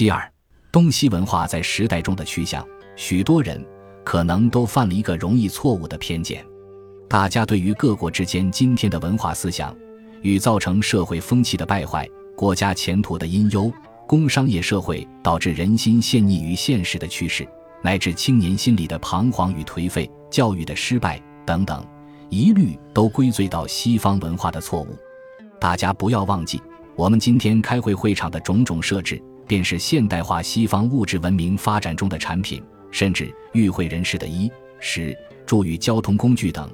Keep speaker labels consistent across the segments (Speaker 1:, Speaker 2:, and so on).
Speaker 1: 其二，东西文化在时代中的趋向，许多人可能都犯了一个容易错误的偏见。大家对于各国之间今天的文化思想与造成社会风气的败坏、国家前途的阴忧、工商业社会导致人心陷溺于现实的趋势，乃至青年心理的彷徨与颓废、教育的失败等等，一律都归罪到西方文化的错误。大家不要忘记，我们今天开会会场的种种设置，便是现代化西方物质文明发展中的产品，甚至与会人士的衣食住与交通工具等。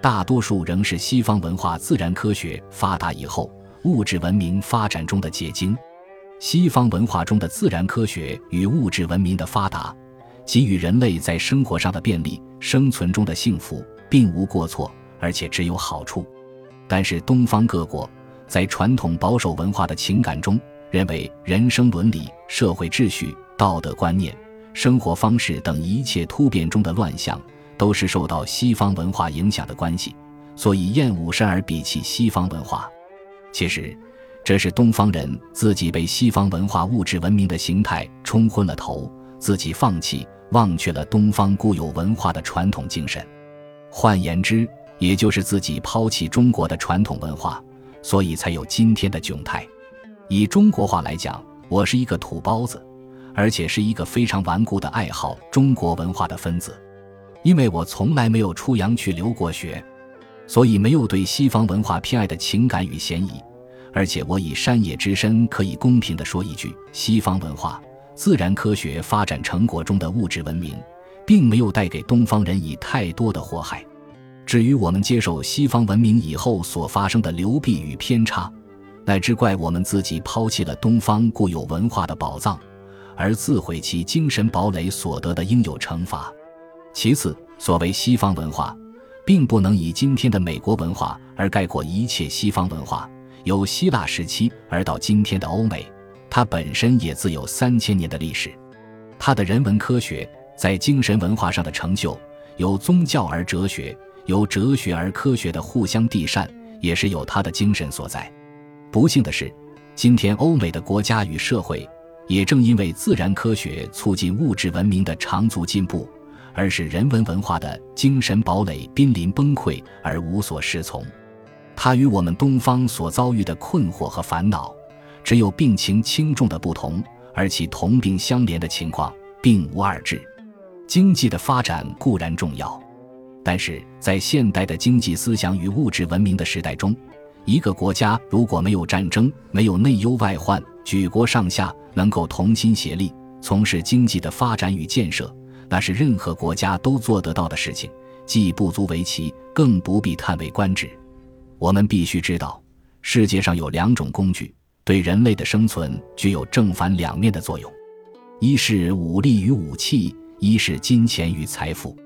Speaker 1: 大多数仍是西方文化、自然科学发达以后物质文明发展中的结晶。西方文化中的自然科学与物质文明的发达，给予人类在生活上的便利、生存中的幸福，并无过错，而且只有好处。但是东方各国在传统保守文化的情感中，认为人生伦理、社会秩序、道德观念、生活方式等一切突变中的乱象。都是受到西方文化影响的关系，所以厌恶甚而鄙弃西方文化。其实，这是东方人自己被西方文化物质文明的形态冲昏了头，自己放弃、忘却了东方固有文化的传统精神。换言之，也就是自己抛弃中国的传统文化，所以才有今天的窘态。以中国话来讲，我是一个土包子，而且是一个非常顽固的爱好中国文化的分子。因为我从来没有出洋去留过学，所以没有对西方文化偏爱的情感与嫌疑。而且我以山野之身，可以公平地说一句：西方文化、自然科学发展成果中的物质文明，并没有带给东方人以太多的祸害。至于我们接受西方文明以后所发生的流弊与偏差，乃至怪我们自己抛弃了东方固有文化的宝藏，而自毁其精神堡垒所得的应有惩罚。其次，所谓西方文化，并不能以今天的美国文化而概括一切西方文化。由希腊时期而到今天的欧美，它本身也自有三千年的历史。它的人文科学在精神文化上的成就，由宗教而哲学，由哲学而科学的互相递善，也是有它的精神所在。不幸的是，今天欧美的国家与社会，也正因为自然科学促进物质文明的长足进步。而使人文文化的精神堡垒濒临崩溃而无所适从，它与我们东方所遭遇的困惑和烦恼，只有病情轻重的不同，而其同病相怜的情况并无二致。经济的发展固然重要，但是在现代的经济思想与物质文明的时代中，一个国家如果没有战争，没有内忧外患，举国上下能够同心协力，从事经济的发展与建设。那是任何国家都做得到的事情，既不足为奇，更不必叹为观止。我们必须知道，世界上有两种工具，对人类的生存具有正反两面的作用：一是武力与武器，一是金钱与财富。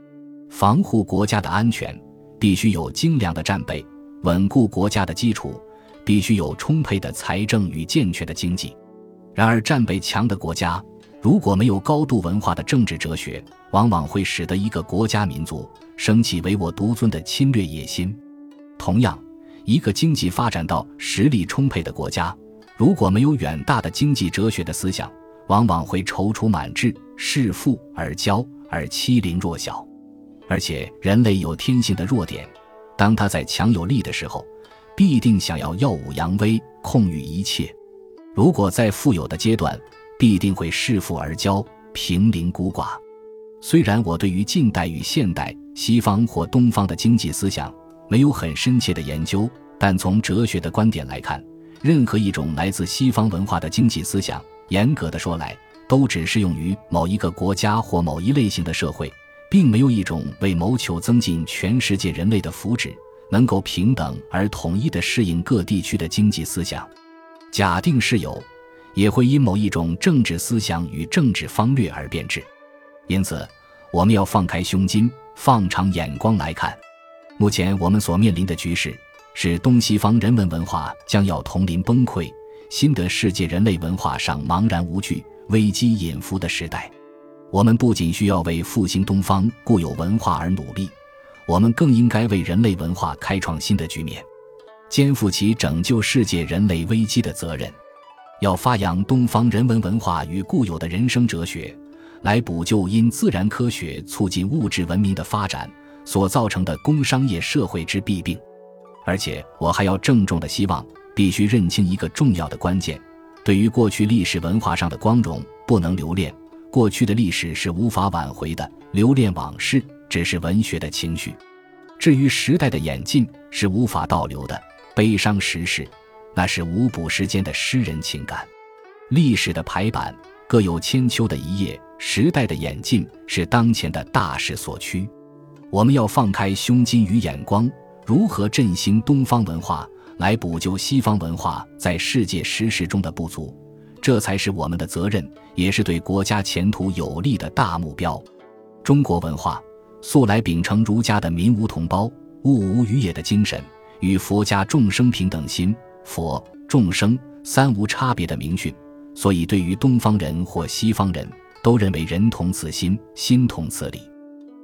Speaker 1: 防护国家的安全，必须有精良的战备；稳固国家的基础，必须有充沛的财政与健全的经济。然而，战备强的国家。如果没有高度文化的政治哲学，往往会使得一个国家民族升起唯我独尊的侵略野心。同样，一个经济发展到实力充沛的国家，如果没有远大的经济哲学的思想，往往会踌躇满志，恃富而骄，而欺凌弱小。而且，人类有天性的弱点，当他在强有力的时候，必定想要耀武扬威，控御一切。如果在富有的阶段，必定会恃富而骄，平陵孤寡。虽然我对于近代与现代西方或东方的经济思想没有很深切的研究，但从哲学的观点来看，任何一种来自西方文化的经济思想，严格的说来，都只适用于某一个国家或某一类型的社会，并没有一种为谋求增进全世界人类的福祉，能够平等而统一的适应各地区的经济思想。假定是有。也会因某一种政治思想与政治方略而变质，因此，我们要放开胸襟，放长眼光来看。目前我们所面临的局势是东西方人文文化将要同临崩溃，新的世界人类文化上茫然无惧、危机隐伏的时代。我们不仅需要为复兴东方固有文化而努力，我们更应该为人类文化开创新的局面，肩负起拯救世界人类危机的责任。要发扬东方人文文化与固有的人生哲学，来补救因自然科学促进物质文明的发展所造成的工商业社会之弊病。而且，我还要郑重的希望，必须认清一个重要的关键：对于过去历史文化上的光荣，不能留恋。过去的历史是无法挽回的，留恋往事只是文学的情绪；至于时代的演进，是无法倒流的，悲伤时事，那是无补时间的诗人情感。历史的排版各有千秋的一页，时代的演进是当前的大势所趋。我们要放开胸襟与眼光，如何振兴东方文化，来补救西方文化在世界时事中的不足。这才是我们的责任，也是对国家前途有利的大目标。中国文化素来秉承儒家的“民无同胞，物无余也”的精神，与佛家众生平等心、佛众生三无差别的明训，所以对于东方人或西方人都认为人同此心，心同此理。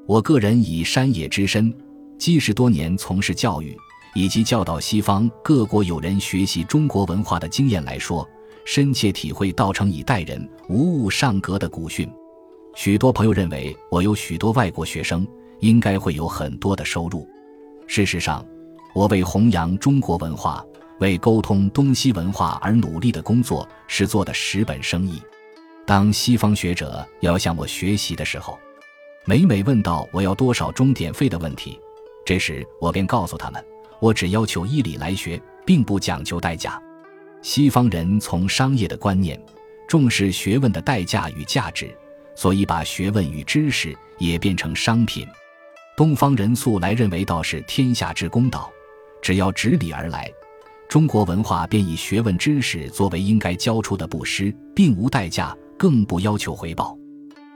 Speaker 1: 我个人以山野之身，几十多年从事教育以及教导西方各国友人学习中国文化的经验来说。深切体会“道成以待人，无物上格”的古训。许多朋友认为我有许多外国学生，应该会有很多的收入。事实上，我为弘扬中国文化、为沟通东西文化而努力的工作是做的十本生意。当西方学者要向我学习的时候，每每问到我要多少钟点费的问题，这时我便告诉他们：我只要求依理来学，并不讲究代价。西方人从商业的观念重视学问的代价与价值，所以把学问与知识也变成商品。东方人素来认为道是天下之公道，只要执礼而来，中国文化便以学问知识作为应该交出的布施，并无代价，更不要求回报。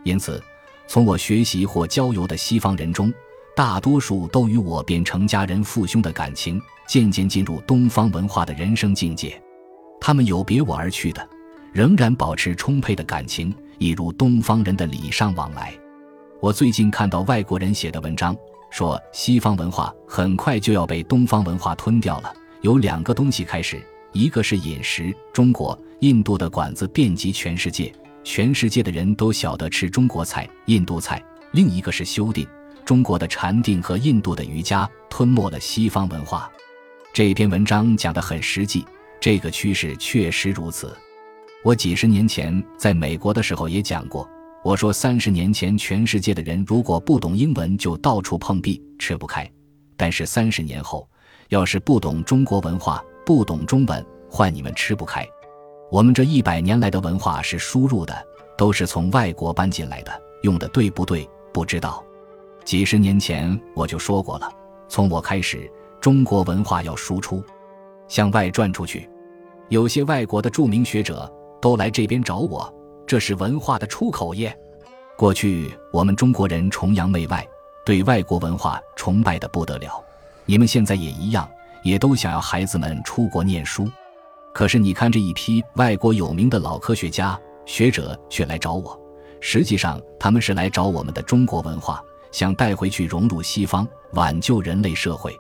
Speaker 1: 因此，从我学习或交游的西方人中，大多数都与我变成家人父兄的感情渐渐进入东方文化的人生境界。他们有别我而去的，仍然保持充沛的感情，一如东方人的礼尚往来。我最近看到外国人写的文章，说西方文化很快就要被东方文化吞掉了。有两个东西开始，一个是饮食，中国、印度的馆子遍及全世界，全世界的人都晓得吃中国菜、印度菜；另一个是修订，中国的禅定和印度的瑜伽吞没了西方文化。这篇文章讲得很实际。这个趋势确实如此。我几十年前在美国的时候也讲过，我说三十年前全世界的人如果不懂英文就到处碰壁，吃不开；但是三十年后，要是不懂中国文化，不懂中文，换你们吃不开。我们这一百年来的文化是输入的，都是从外国搬进来的，用的对不对？不知道。几十年前我就说过了，从我开始，中国文化要输出，向外转出去。有些外国的著名学者都来这边找我，这是文化的出口耶。过去我们中国人崇洋媚外，对外国文化崇拜的不得了。你们现在也一样，也都想要孩子们出国念书。可是你看这一批外国有名的老科学家、学者却来找我，实际上他们是来找我们的中国文化，想带回去融入西方，挽救人类社会。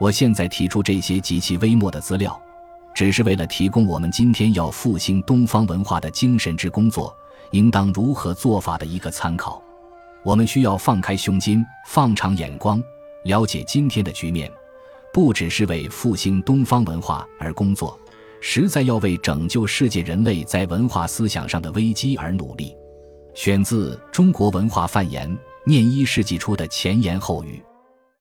Speaker 1: 我现在提出这些极其微末的资料。只是为了提供我们今天要复兴东方文化的精神之工作应当如何做法的一个参考。我们需要放开胸襟，放长眼光，了解今天的局面，不只是为复兴东方文化而工作，实在要为拯救世界人类在文化思想上的危机而努力。选自《中国文化范言》，念一世纪初的前言后语。